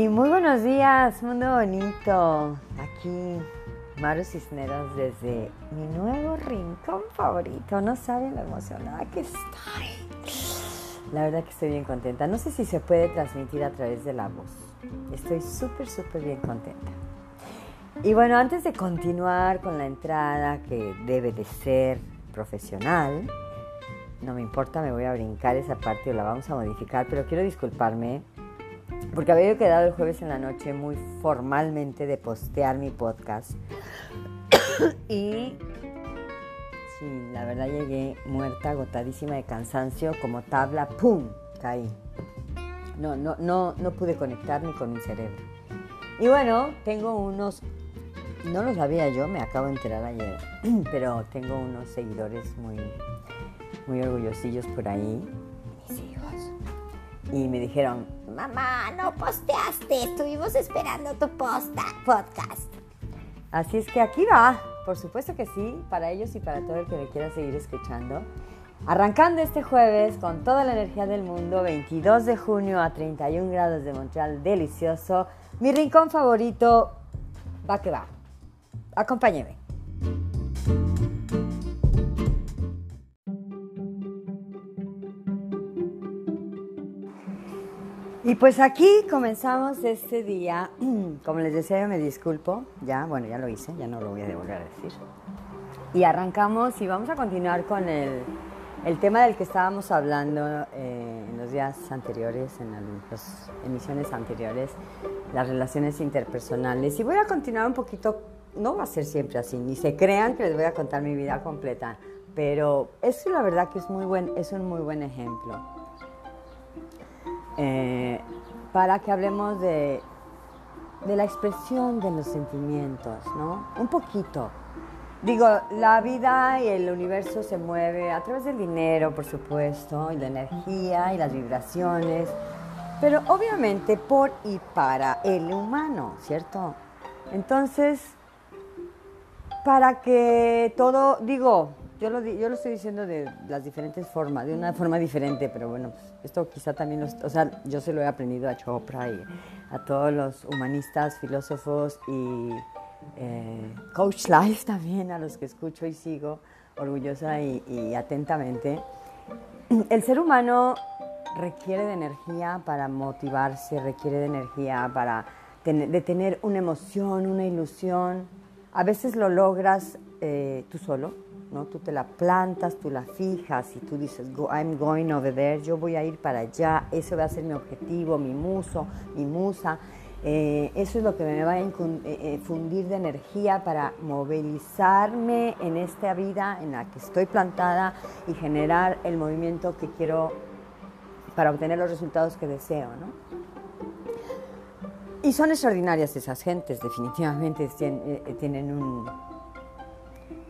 Y muy buenos días, mundo bonito. Aquí Maru Cisneros desde mi nuevo rincón favorito. No saben lo emocionada que estoy. La verdad que estoy bien contenta. No sé si se puede transmitir a través de la voz. Estoy súper, súper bien contenta. Y bueno, antes de continuar con la entrada que debe de ser profesional, no me importa, me voy a brincar esa parte o la vamos a modificar, pero quiero disculparme porque había quedado el jueves en la noche muy formalmente de postear mi podcast. y sí, la verdad llegué muerta, agotadísima de cansancio, como tabla, ¡pum! caí. No, no, no, no pude conectar ni con mi cerebro. Y bueno, tengo unos, no lo sabía yo, me acabo de enterar ayer, pero tengo unos seguidores muy, muy orgullosillos por ahí. Y me dijeron, mamá, no posteaste, estuvimos esperando tu posta, podcast. Así es que aquí va, por supuesto que sí, para ellos y para todo el que me quiera seguir escuchando. Arrancando este jueves con toda la energía del mundo, 22 de junio a 31 grados de Montreal, delicioso. Mi rincón favorito, va que va. Acompáñeme. Y pues aquí comenzamos este día. Como les decía, yo me disculpo. Ya, bueno, ya lo hice, ya no lo voy a volver a decir. Y arrancamos y vamos a continuar con el, el tema del que estábamos hablando eh, en los días anteriores, en las emisiones anteriores, las relaciones interpersonales. Y voy a continuar un poquito, no va a ser siempre así, ni se crean que les voy a contar mi vida completa, pero es la verdad que es, muy buen, es un muy buen ejemplo. Eh, para que hablemos de, de la expresión de los sentimientos, ¿no? Un poquito. Digo, la vida y el universo se mueve a través del dinero, por supuesto, y la energía y las vibraciones, pero obviamente por y para el humano, ¿cierto? Entonces, para que todo, digo, yo lo, yo lo estoy diciendo de las diferentes formas, de una forma diferente, pero bueno, pues, esto quizá también, o sea, yo se lo he aprendido a Chopra y a todos los humanistas, filósofos y eh, coach life también, a los que escucho y sigo orgullosa y, atentamente. El ser humano requiere de energía para motivarse, requiere de energía para de tener una emoción, una ilusión. A veces lo logras eh, tú solo, ¿no? Tú te la plantas, tú la fijas y tú dices, I'm going over there, yo voy a ir para allá, eso va a ser mi objetivo, mi muso, mi musa. Eh, eso es lo que me va a eh, eh, fundir de energía para movilizarme en esta vida en la que estoy plantada y generar el movimiento que quiero para obtener los resultados que deseo. ¿no? Y son extraordinarias esas gentes, definitivamente tienen un,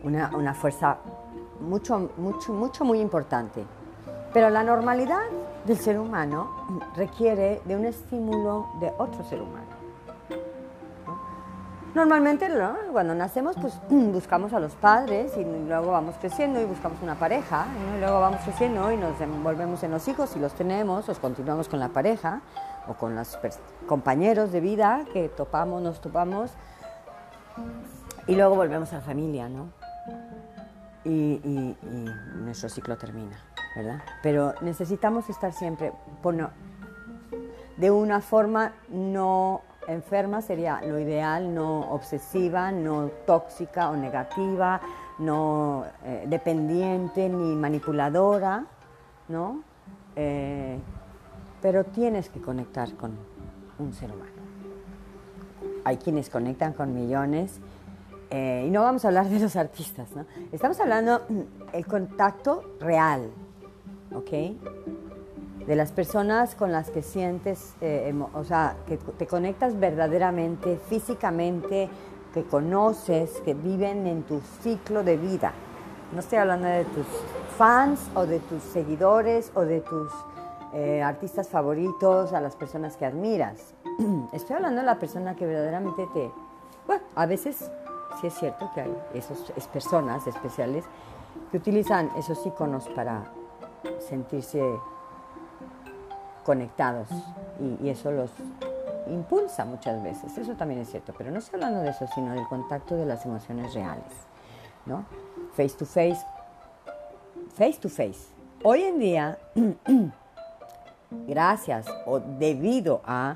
una, una fuerza mucho, mucho, mucho, muy importante. Pero la normalidad del ser humano requiere de un estímulo de otro ser humano. Normalmente cuando nacemos pues buscamos a los padres y luego vamos creciendo y buscamos una pareja y luego vamos creciendo y nos envolvemos en los hijos y los tenemos, o continuamos con la pareja o con los compañeros de vida que topamos, nos topamos y luego volvemos a la familia, ¿no? Y, nuestro ciclo termina, ¿verdad? Pero necesitamos estar siempre, de una forma no enferma sería lo ideal, no obsesiva, no tóxica o negativa, no eh, dependiente ni manipuladora, ¿no? Eh, pero tienes que conectar con un ser humano. Hay quienes conectan con millones eh, y no vamos a hablar de los artistas, ¿no? Estamos hablando el contacto real, ¿ok? De las personas con las que sientes, eh, o sea, que te conectas verdaderamente, físicamente, que conoces, que viven en tu ciclo de vida. No estoy hablando de tus fans o de tus seguidores o de tus eh, artistas favoritos, a las personas que admiras. Estoy hablando de la persona que verdaderamente te... Bueno, a veces sí es cierto que hay esas personas especiales que utilizan esos iconos para sentirse conectados y, eso los impulsa muchas veces, eso también es cierto, pero no estoy hablando de eso, sino del contacto de las emociones reales, ¿no? Face to face, face to face. Hoy en día, gracias o debido a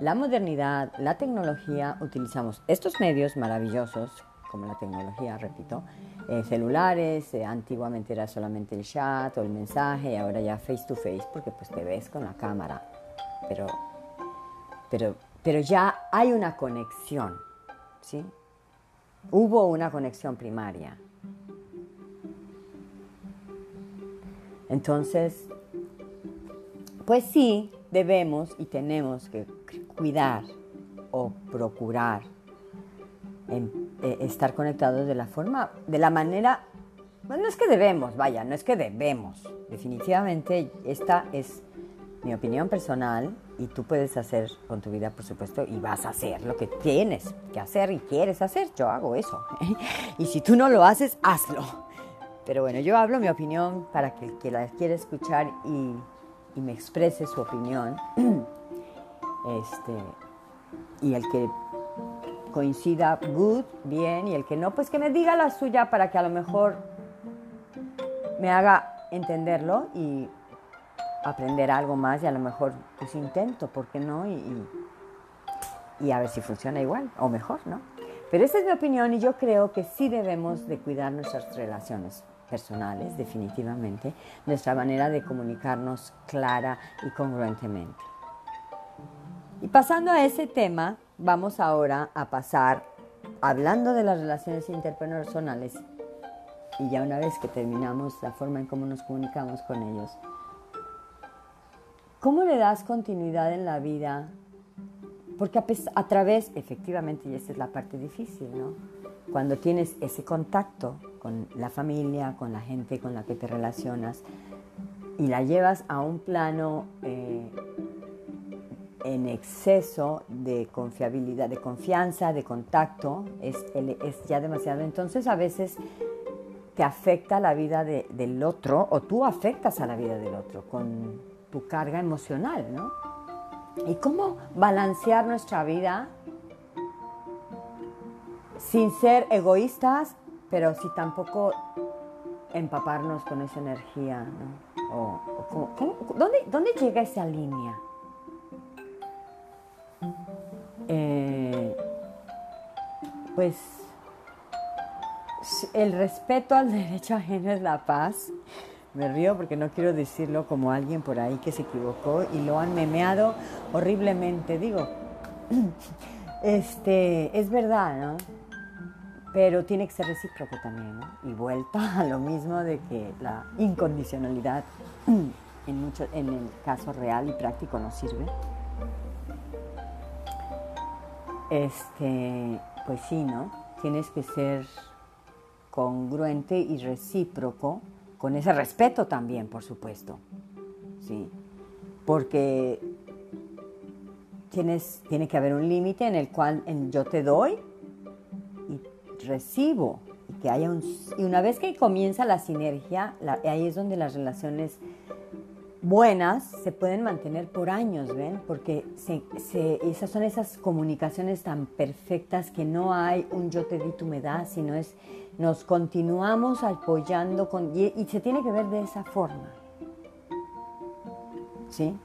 la modernidad, la tecnología, utilizamos estos medios maravillosos, como la tecnología, repito, eh, celulares, eh, antiguamente era solamente el chat o el mensaje, ahora ya face to face, porque pues te ves con la cámara, pero, pero, pero ya hay una conexión, ¿sí? Hubo una conexión primaria. Entonces, pues sí, debemos y tenemos que cuidar o procurar eh, estar conectados de la forma, de la manera, no es que debemos, vaya, no es que debemos. Definitivamente esta es mi opinión personal y tú puedes hacer con tu vida, por supuesto, y vas a hacer lo que tienes que hacer y quieres hacer. Yo hago eso. y si tú no lo haces, hazlo. Pero bueno, yo hablo mi opinión para que el que la quiera escuchar y y me exprese su opinión, este, y el que coincida, good, bien, y el que no, pues que me diga la suya para que a lo mejor me haga entenderlo y aprender algo más y a lo mejor pues intento, ¿por qué no? Y, y, a ver si funciona igual o mejor, ¿no? Pero esa es mi opinión y yo creo que sí debemos de cuidar nuestras relaciones personales, definitivamente, nuestra manera de comunicarnos clara y congruentemente. Y pasando a ese tema, vamos ahora a pasar, hablando de las relaciones interpersonales, y ya una vez que terminamos la forma en cómo nos comunicamos con ellos, ¿cómo le das continuidad en la vida? Porque a, través, efectivamente, y esta es la parte difícil, ¿no? Cuando tienes ese contacto con la familia, con la gente con la que te relacionas y la llevas a un plano eh, en exceso de confiabilidad, de confianza, de contacto, es, ya demasiado. Entonces a veces te afecta la vida del otro o tú afectas a la vida del otro con tu carga emocional, ¿no? ¿Y cómo balancear nuestra vida sin ser egoístas pero si tampoco empaparnos con esa energía, ¿no? ¿dónde, llega esa línea? Eh, pues el respeto al derecho ajeno es la paz. Me río porque no quiero decirlo como alguien por ahí que se equivocó y lo han memeado horriblemente. Digo, este, es verdad, ¿no? pero tiene que ser recíproco también, ¿no? Y vuelta a lo mismo de que la incondicionalidad en, mucho, en el caso real y práctico no sirve. Este, pues sí, ¿no? Tienes que ser congruente y recíproco con ese respeto también, por supuesto. Sí. Porque tienes, tiene que haber un límite en el cual yo te doy recibo y que haya un, y una vez que comienza la sinergia, ahí es donde las relaciones buenas se pueden mantener por años, ¿ven? Porque esas son esas comunicaciones tan perfectas que no hay un yo te di, tú me das, sino es nos continuamos apoyando con, y, y se tiene que ver de esa forma, ¿sí?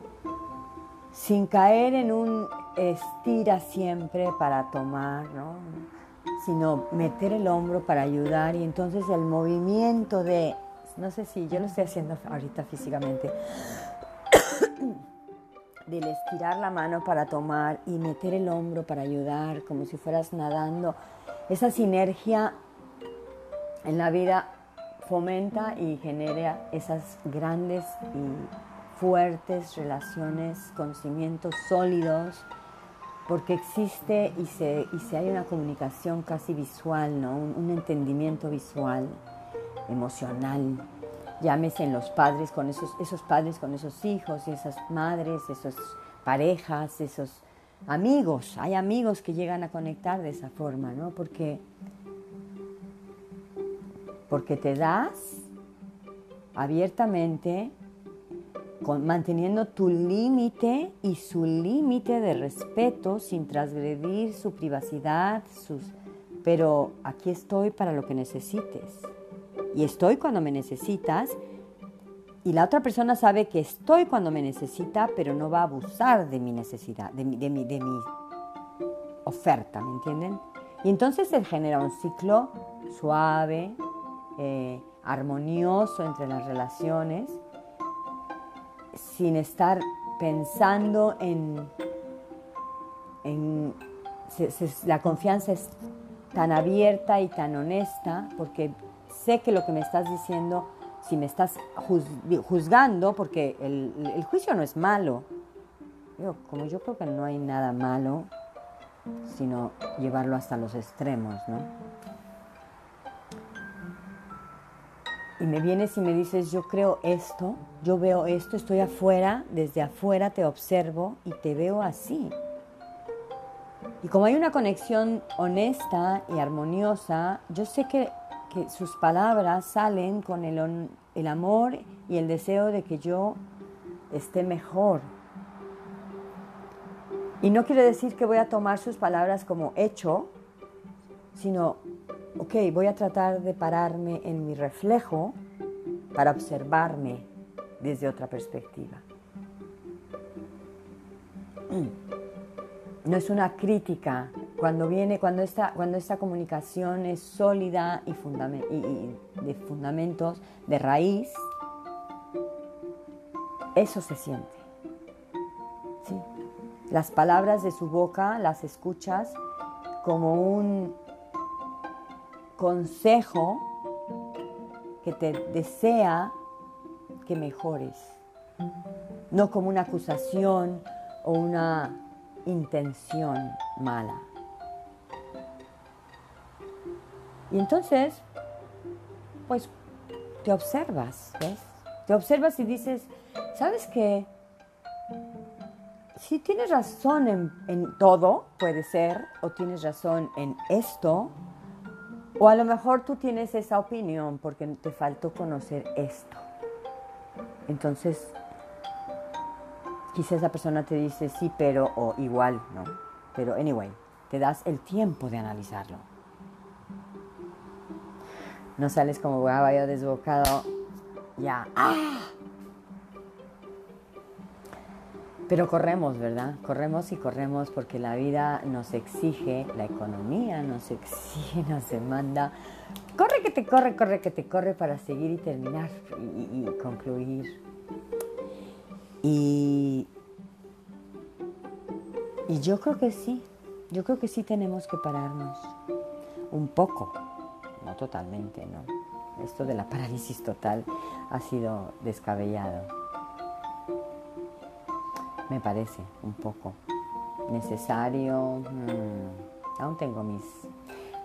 Sin caer en un estira siempre para tomar, ¿no? sino meter el hombro para ayudar y entonces el movimiento de, no sé si yo lo estoy haciendo ahorita físicamente, del estirar la mano para tomar y meter el hombro para ayudar, como si fueras nadando, esa sinergia en la vida fomenta y genera esas grandes y fuertes relaciones con cimientos sólidos porque existe y se, y se hay una comunicación casi visual, ¿no? un, entendimiento visual, emocional. Llámese en los padres con esos, esos padres con esos hijos esas madres, esas parejas, esos amigos. Hay amigos que llegan a conectar de esa forma, ¿no? Porque, porque te das abiertamente manteniendo tu límite y su límite de respeto sin transgredir su privacidad, sus, pero aquí estoy para lo que necesites. Y estoy cuando me necesitas y la otra persona sabe que estoy cuando me necesita, pero no va a abusar de mi necesidad, de mi, de mi, de mi oferta, ¿me entienden? Y entonces se genera un ciclo suave, eh, armonioso entre las relaciones, sin estar pensando en... en la confianza es tan abierta y tan honesta porque sé que lo que me estás diciendo si me estás juzgando, porque el, juicio no es malo, como yo creo que no hay nada malo, sino llevarlo hasta los extremos, ¿no? Y me vienes y me dices, yo creo esto, yo veo esto, estoy afuera, desde afuera te observo y te veo así. Y como hay una conexión honesta y armoniosa, yo sé que que sus palabras salen con el, el amor y el deseo de que yo esté mejor. Y no quiere decir que voy a tomar sus palabras como hecho, sino, ok, voy a tratar de pararme en mi reflejo para observarme desde otra perspectiva. No es una crítica, cuando viene, cuando esta, cuando esta comunicación es sólida y, de fundamentos, de raíz, eso se siente. Las palabras de su boca las escuchas como un consejo que te desea que mejores, no como una acusación o una intención mala. Y entonces, pues te observas, ¿ves? Te observas y dices, ¿sabes qué? Si tienes razón en, en, todo, puede ser, o tienes razón en esto, o a lo mejor tú tienes esa opinión porque te faltó conocer esto. Entonces, quizás esa persona te dice sí, pero, o igual, ¿no? Pero, anyway, te das el tiempo de analizarlo no sales como vaya desbocado, ya. ¡Ah! Pero corremos, ¿verdad? Corremos y corremos porque la vida nos exige, la economía nos exige, nos demanda. Corre que te corre, corre que te corre para seguir y terminar y, y concluir. Y, y yo creo que sí, yo creo que sí tenemos que pararnos un poco totalmente, ¿no? Esto de la parálisis total ha sido descabellado. Me parece un poco necesario. Mm, aún tengo mis.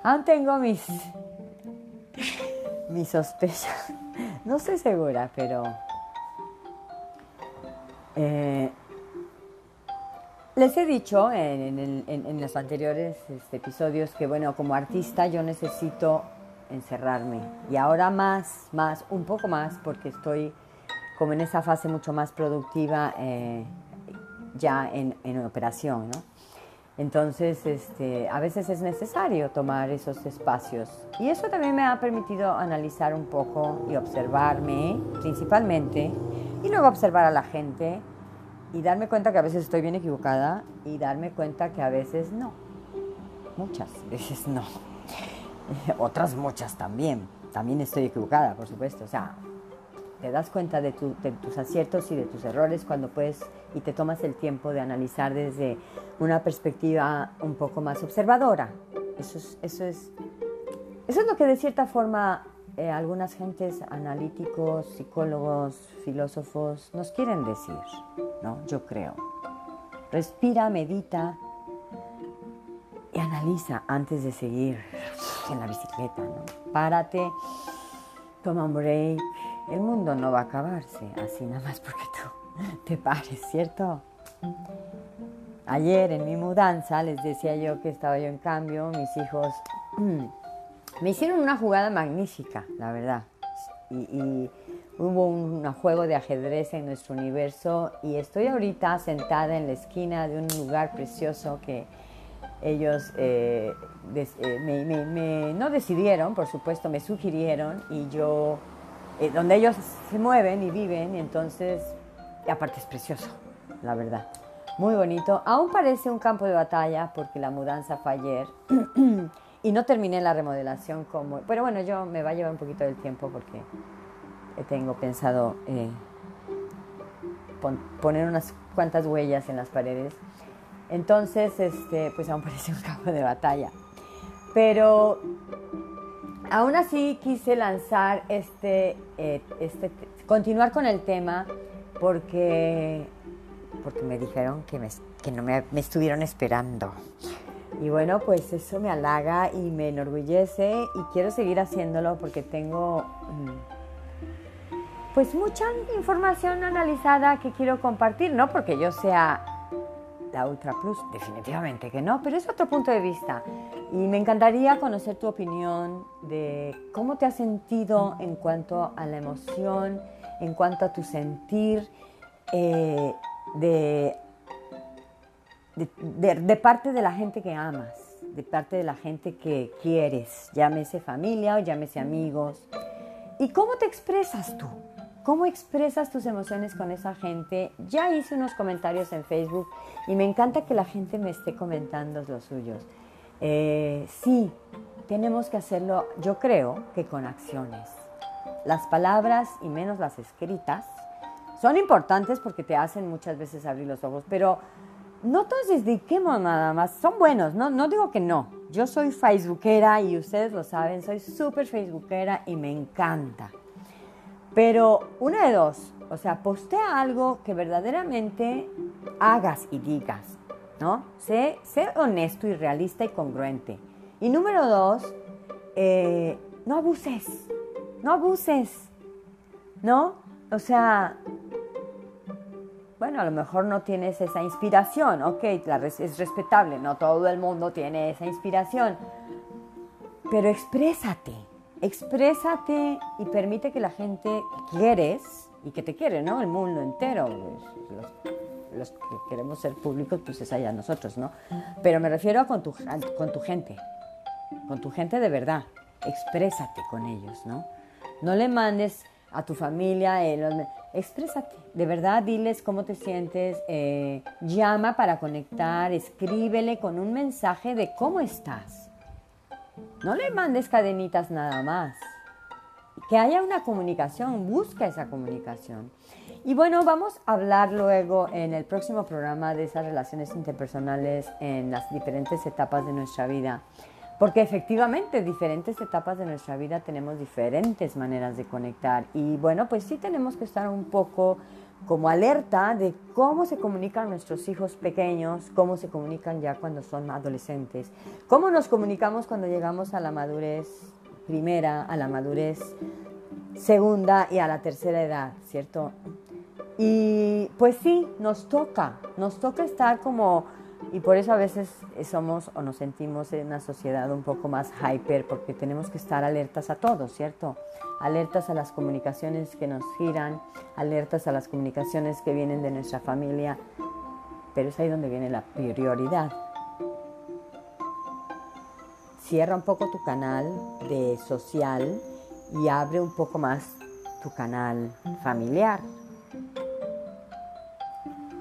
Aún tengo mis. mis sospechas. No estoy segura, pero. Eh, les he dicho en, los anteriores este, episodios que, bueno, como artista yo necesito encerrarme. Y ahora más, más, un poco más, porque estoy como en esa fase mucho más productiva eh, ya en, en, operación, ¿no? Entonces, este, a veces es necesario tomar esos espacios. Y eso también me ha permitido analizar un poco y observarme principalmente, y luego observar a la gente y darme cuenta que a veces estoy bien equivocada y darme cuenta que a veces no. Muchas veces no. otras muchas también. También estoy equivocada, por supuesto. O sea, te das cuenta de, tus aciertos y de tus errores cuando puedes y te tomas el tiempo de analizar desde una perspectiva un poco más observadora. Eso es, eso es, eso es lo que de cierta forma eh, algunas gentes analíticos, psicólogos, filósofos nos quieren decir, ¿no? Yo creo. Respira, medita y analiza antes de seguir en la bicicleta, ¿no? Párate, toma un break. El mundo no va a acabarse así nada más porque tú te pares, ¿cierto? Ayer en mi mudanza les decía yo que estaba yo en cambio, mis hijos me hicieron una jugada magnífica, la verdad. y, hubo un, juego de ajedrez en nuestro universo y estoy ahorita sentada en la esquina de un lugar precioso que ellos eh, eh, no decidieron, por supuesto, me sugirieron y yo, eh, donde ellos se mueven y viven, y entonces, aparte es precioso, la verdad muy bonito. Aún parece un campo de batalla porque la mudanza fue ayer y no terminé la remodelación como... Pero bueno, yo me va a llevar un poquito del tiempo porque tengo pensado poner unas cuantas huellas en las paredes. Entonces, este, pues aún parece un campo de batalla. Pero aún así quise lanzar este, eh, este, continuar con el tema porque porque me dijeron que, me, que no me, estuvieron esperando. Y bueno, pues eso me halaga y me enorgullece y quiero seguir haciéndolo porque tengo mm, pues mucha información analizada que quiero compartir, no porque yo sea la Ultra Plus, definitivamente que no, pero es otro punto de vista. Y me encantaría conocer tu opinión de cómo te has sentido en cuanto a la emoción, en cuanto a tu sentir. Eh, de, de, parte de la gente que amas, de parte de la gente que quieres, llámese familia o llámese amigos. ¿Y cómo te expresas tú? ¿Cómo expresas tus emociones con esa gente? Ya hice unos comentarios en Facebook y me encanta que la gente me esté comentando los suyos. Eh, sí, tenemos que hacerlo, yo creo que con acciones. Las palabras y menos las escritas son importantes porque te hacen muchas veces abrir los ojos, pero no todos dediquemos nada más. Son buenos, no, no digo que no. Yo soy facebookera y ustedes lo saben, soy súper facebookera y me encanta. Pero una de dos, o sea, postea algo que verdaderamente hagas y digas, ¿no? Sé, sé honesto y realista y congruente. Y número dos, eh, no abuses, no abuses, ¿no? O sea, bueno, a lo mejor no tienes esa inspiración, ok, es respetable, no todo el mundo tiene esa inspiración, pero exprésate, exprésate y permite que la gente quieres y que te quiere, ¿no? El mundo entero, los, que queremos ser públicos, pues es allá nosotros, ¿no? Pero me refiero a con tu, con tu gente, con tu gente de verdad, exprésate con ellos, ¿no? No le mandes a tu familia, eh, exprésate, de verdad diles cómo te sientes, eh, llama para conectar, escríbele con un mensaje de cómo estás. No le mandes cadenitas nada más. Que haya una comunicación, busca esa comunicación. Y bueno, vamos a hablar luego en el próximo programa de esas relaciones interpersonales en las diferentes etapas de nuestra vida. Porque efectivamente, en diferentes etapas de nuestra vida tenemos diferentes maneras de conectar. Y bueno, pues sí tenemos que estar un poco como alerta de cómo se comunican nuestros hijos pequeños, cómo se comunican ya cuando son adolescentes, cómo nos comunicamos cuando llegamos a la madurez primera, a la madurez segunda y a la tercera edad, ¿cierto? Y pues sí, nos toca, nos toca estar como y por eso a veces somos o nos sentimos en una sociedad un poco más hyper, porque tenemos que estar alertas a todo, ¿cierto? Alertas a las comunicaciones que nos giran, alertas a las comunicaciones que vienen de nuestra familia, pero es ahí donde viene la prioridad. Cierra un poco tu canal de social y abre un poco más tu canal familiar.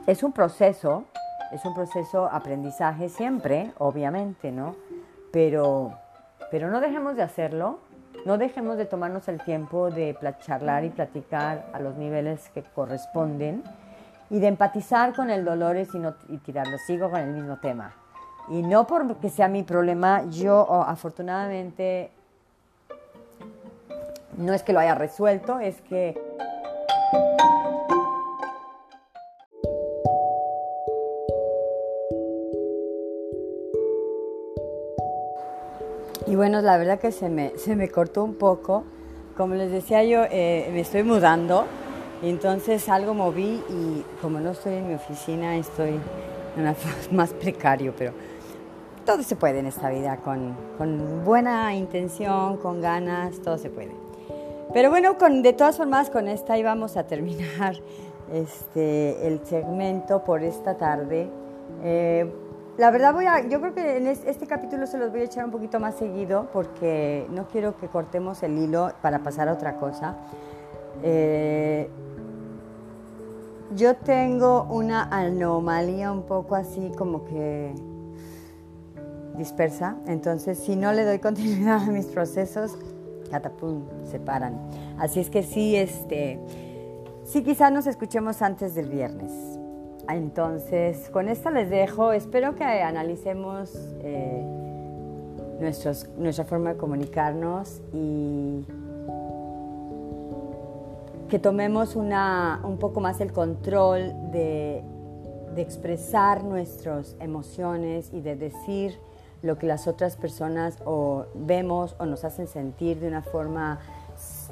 Es un proceso es un proceso aprendizaje siempre, obviamente, ¿no? Pero, pero no dejemos de hacerlo, no dejemos de tomarnos el tiempo de charlar y platicar a los niveles que corresponden y de empatizar con el dolor y, no, y tirarlo. Sigo con el mismo tema. Y no porque sea mi problema, yo afortunadamente no es que lo haya resuelto, es que Y bueno, la verdad que se me, se me cortó un poco. Como les decía yo, eh, me estoy mudando entonces algo moví y como no estoy en mi oficina, estoy en una más precario, pero todo se puede en esta vida, con, con buena intención, con ganas, todo se puede. Pero bueno, con, de todas formas, con esta íbamos a terminar este, el segmento por esta tarde. Eh, la verdad voy a, yo creo que en este capítulo se los voy a echar un poquito más seguido porque no quiero que cortemos el hilo para pasar a otra cosa. Eh, yo tengo una anomalía un poco así como que dispersa, entonces si no le doy continuidad a mis procesos, catapum, se paran. Así es que sí, este, sí quizás nos escuchemos antes del viernes. Entonces, con esto les dejo. Espero que analicemos eh, nuestra forma de comunicarnos y que tomemos un poco más el control de, expresar nuestras emociones y de decir lo que las otras personas o vemos o nos hacen sentir de una forma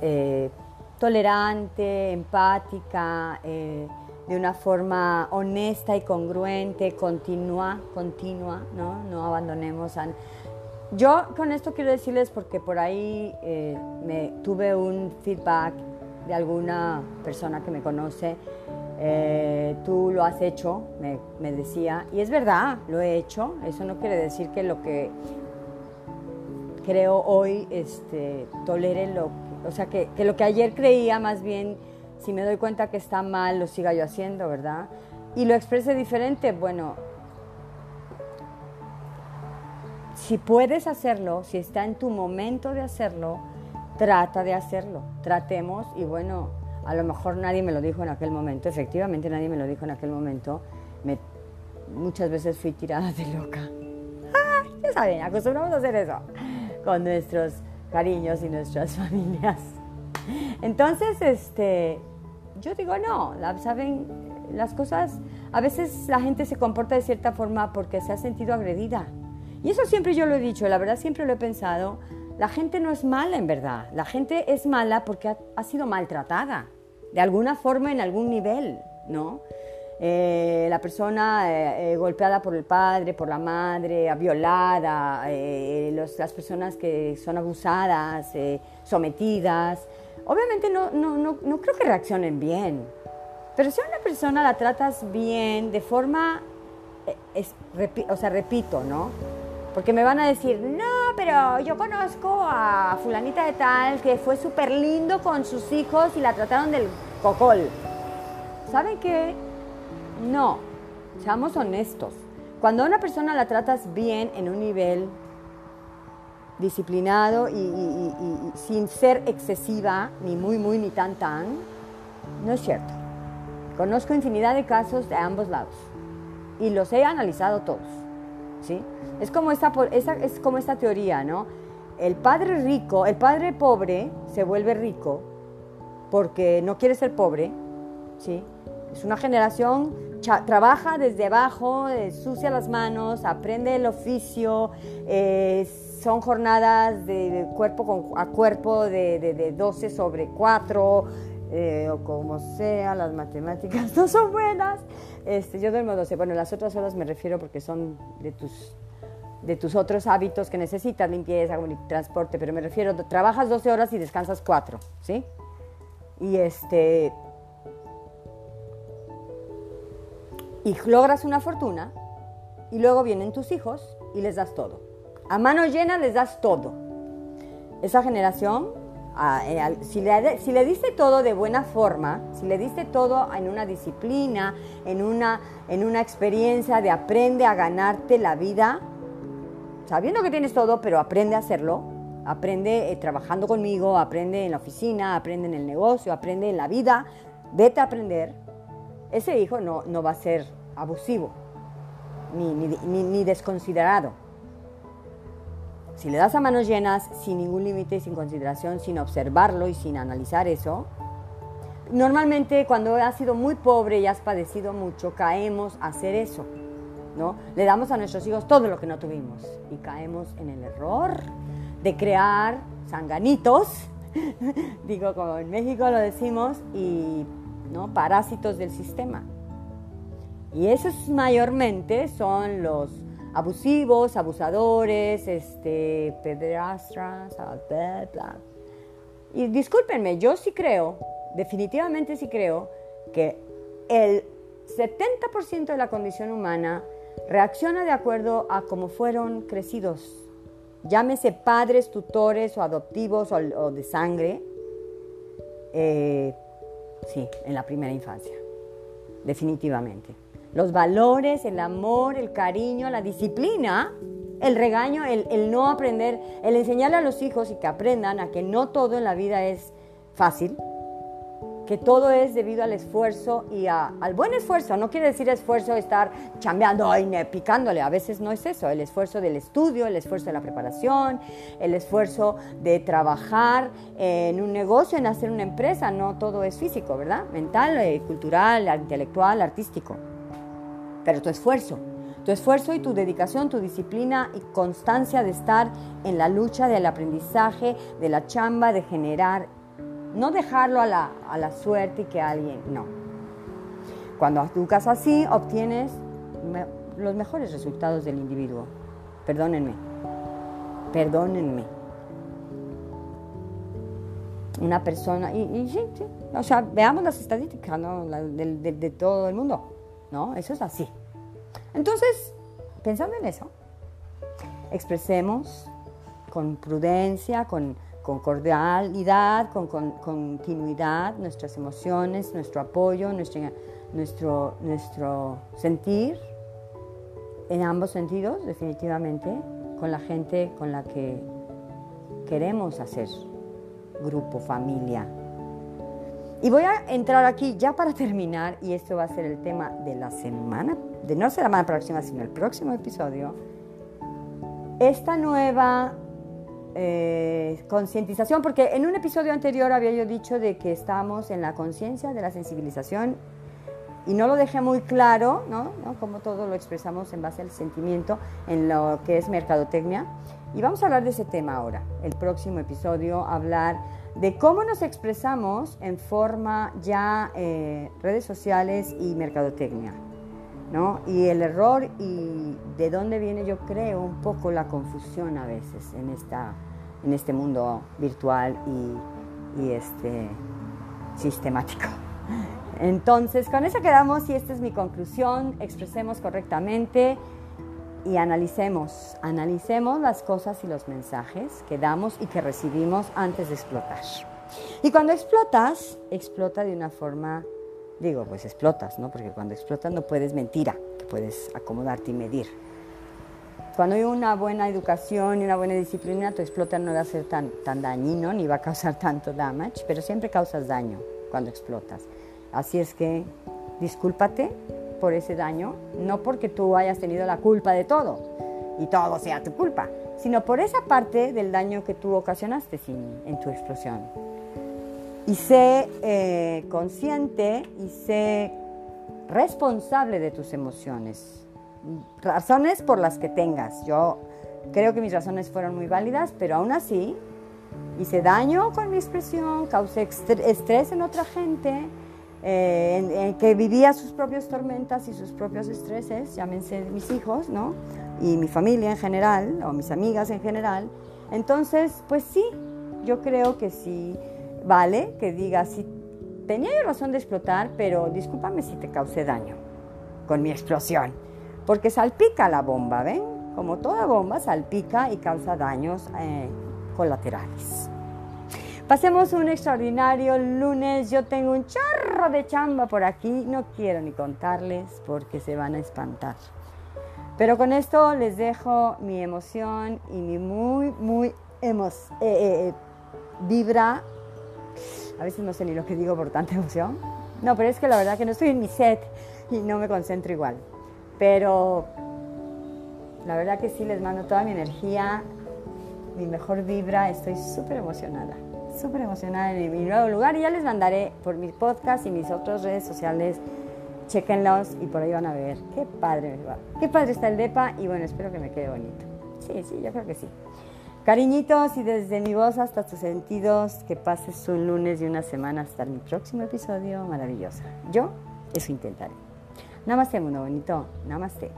eh, tolerante, empática. Eh, de una forma honesta y congruente, continua, continua, ¿no? No abandonemos a... Yo con esto quiero decirles porque por ahí eh, me tuve un feedback de alguna persona que me conoce, eh, tú lo has hecho, me, me, decía, y es verdad, lo he hecho, eso no quiere decir que lo que creo hoy este, tolere lo, o sea, que, que lo que ayer creía más bien si me doy cuenta que está mal, lo siga yo haciendo, ¿verdad? Y lo exprese diferente, bueno, si puedes hacerlo, si está en tu momento de hacerlo, trata de hacerlo. Tratemos y bueno, a lo mejor nadie me lo dijo en aquel momento, efectivamente nadie me lo dijo en aquel momento. Me, muchas veces fui tirada de loca. ¡Ah! Ya saben, acostumbramos a hacer eso con nuestros cariños y nuestras familias. Entonces, este, yo digo, no, saben, las cosas, a veces la gente se comporta de cierta forma porque se ha sentido agredida. Y eso siempre yo lo he dicho, la verdad siempre lo he pensado. La gente no es mala en verdad, la gente es mala porque ha, sido maltratada, de alguna forma en algún nivel, ¿no? Eh, la persona eh, eh, golpeada por el padre, por la madre, violada, las personas que son abusadas, sometidas, obviamente no, no, no, no creo que reaccionen bien. Pero si a una persona la tratas bien, de forma, eh, es, o sea, repito, ¿no? Porque me van a decir, no, pero yo conozco a fulanita de tal que fue súper lindo con sus hijos y la trataron del cocol. ¿Saben qué? No, seamos honestos. Cuando a una persona la tratas bien en un nivel disciplinado y, sin ser excesiva, ni muy, muy, ni tan, tan, no es cierto. Conozco infinidad de casos de ambos lados y los he analizado todos. ¿sí? Es, como esta, es como esta teoría, ¿no? El padre rico, el padre pobre se vuelve rico porque no quiere ser pobre, ¿sí? Es una generación, trabaja desde abajo, sucia las manos, aprende el oficio, eh, son jornadas de, cuerpo a cuerpo de, 12 sobre 4, eh, o como sea, las matemáticas no son buenas. Este, yo duermo 12. Bueno, las otras horas me refiero porque son de tus, de tus otros hábitos que necesitas, limpieza, transporte, pero me refiero, trabajas 12 horas y descansas 4, ¿sí? Y este... Y logras una fortuna y luego vienen tus hijos y les das todo. A mano llena les das todo. Esa generación, eh, si, le, si le diste todo de buena forma, si le diste todo en una disciplina, en una, en una experiencia de aprende a ganarte la vida, sabiendo que tienes todo, pero aprende a hacerlo, aprende eh, trabajando conmigo, aprende en la oficina, aprende en el negocio, aprende en la vida, vete a aprender, ese hijo no, no va a ser abusivo ni, ni, ni desconsiderado. Si le das a manos llenas, sin ningún límite sin consideración, sin observarlo y sin analizar eso, normalmente cuando has sido muy pobre y has padecido mucho, caemos a hacer eso. ¿no? Le damos a nuestros hijos todo lo que no tuvimos y caemos en el error de crear sanganitos, digo como en México lo decimos, y ¿no? parásitos del sistema. Y esos mayormente son los abusivos, abusadores, este, pedrastras, Y discúlpenme, yo sí creo, definitivamente sí creo, que el 70% de la condición humana reacciona de acuerdo a cómo fueron crecidos. Llámese padres, tutores o adoptivos o, de sangre. Eh, sí, en la primera infancia, definitivamente. Los valores, el amor, el cariño, la disciplina, el regaño, el, no aprender, el enseñarle a los hijos y que aprendan a que no todo en la vida es fácil, que todo es debido al esfuerzo y al buen esfuerzo. No quiere decir esfuerzo estar chambeando picándole. A veces no es eso. El esfuerzo del estudio, el esfuerzo de la preparación, el esfuerzo de trabajar en un negocio, en hacer una empresa. No todo es físico, ¿verdad? Mental, eh, cultural, intelectual, artístico. Pero tu esfuerzo, tu esfuerzo y tu dedicación, tu disciplina y constancia de estar en la lucha del aprendizaje, de la chamba, de generar no dejarlo a la, suerte y que alguien, no. Cuando educas así, obtienes los mejores resultados del individuo. Perdónenme, perdónenme. Una persona, y, sí, sí, o sea, veamos las estadísticas de, de todo el mundo, ¿no? Eso es así. Entonces, pensando en eso, expresemos con prudencia, con con cordialidad, con, continuidad, nuestras emociones, nuestro apoyo, nuestro, nuestro, nuestro sentir, en ambos sentidos, definitivamente, con la gente con la que queremos hacer grupo, familia. Y voy a entrar aquí ya para terminar, y esto va a ser el tema de la semana, de no ser la semana próxima, sino el próximo episodio, esta nueva eh, concientización, porque en un episodio anterior había yo dicho de que estamos en la conciencia de la sensibilización y no lo dejé muy claro, ¿no? Como todo lo expresamos en base al sentimiento en lo que es mercadotecnia. Y vamos a hablar de ese tema ahora, el próximo episodio, hablar de cómo nos expresamos en forma ya eh, redes sociales y mercadotecnia. ¿No? Y el error y de dónde viene, yo creo, un poco la confusión a veces en, esta, en este mundo virtual y, y este, sistemático. Entonces, con eso quedamos y esta es mi conclusión. Expresemos correctamente y analicemos, analicemos las cosas y los mensajes que damos y que recibimos antes de explotar. Y cuando explotas, explota de una forma Digo, pues explotas, ¿no? Porque cuando explotas no puedes mentira, puedes acomodarte y medir. Cuando hay una buena educación y una buena disciplina, tu explota no va a ser tan, tan dañino ni va a causar tanto damage, pero siempre causas daño cuando explotas. Así es que discúlpate por ese daño, no porque tú hayas tenido la culpa de todo y todo sea tu culpa, sino por esa parte del daño que tú ocasionaste en tu explosión y sé eh, consciente y sé responsable de tus emociones. Razones por las que tengas. Yo creo que mis razones fueron muy válidas, pero aún así hice daño con mi expresión, causé estrés en otra gente, eh, que vivía sus propias tormentas y sus propios estreses, llámense mis hijos, ¿no? Y mi familia en general, o mis amigas en general. Entonces, pues sí, yo creo que sí vale que digas, sí, tenía yo razón de explotar, pero discúlpame si te causé daño con mi explosión, porque salpica la bomba, ¿ven? Como toda bomba, salpica y causa daños eh, colaterales. Pasemos un extraordinario lunes. Yo tengo un chorro de chamba por aquí. No quiero ni contarles porque se van a espantar. Pero con esto les dejo mi emoción y mi muy, muy emo eh, eh, vibra a veces no sé ni lo que digo por tanta emoción. No, pero es que la verdad que no estoy en mi set y no me concentro igual. Pero la verdad que sí les mando toda mi energía, mi mejor vibra. Estoy súper emocionada, súper emocionada en mi nuevo lugar y ya les mandaré por mi podcast y mis otras redes sociales. Chequenlos y por ahí van a ver. Qué padre, qué padre está el DEPA y bueno, espero que me quede bonito. Sí, sí, yo creo que sí. Cariñitos y desde mi voz hasta tus sentidos, que pases un lunes y una semana hasta mi próximo episodio maravilloso. Yo eso intentaré. Namaste, mundo bonito. Namaste.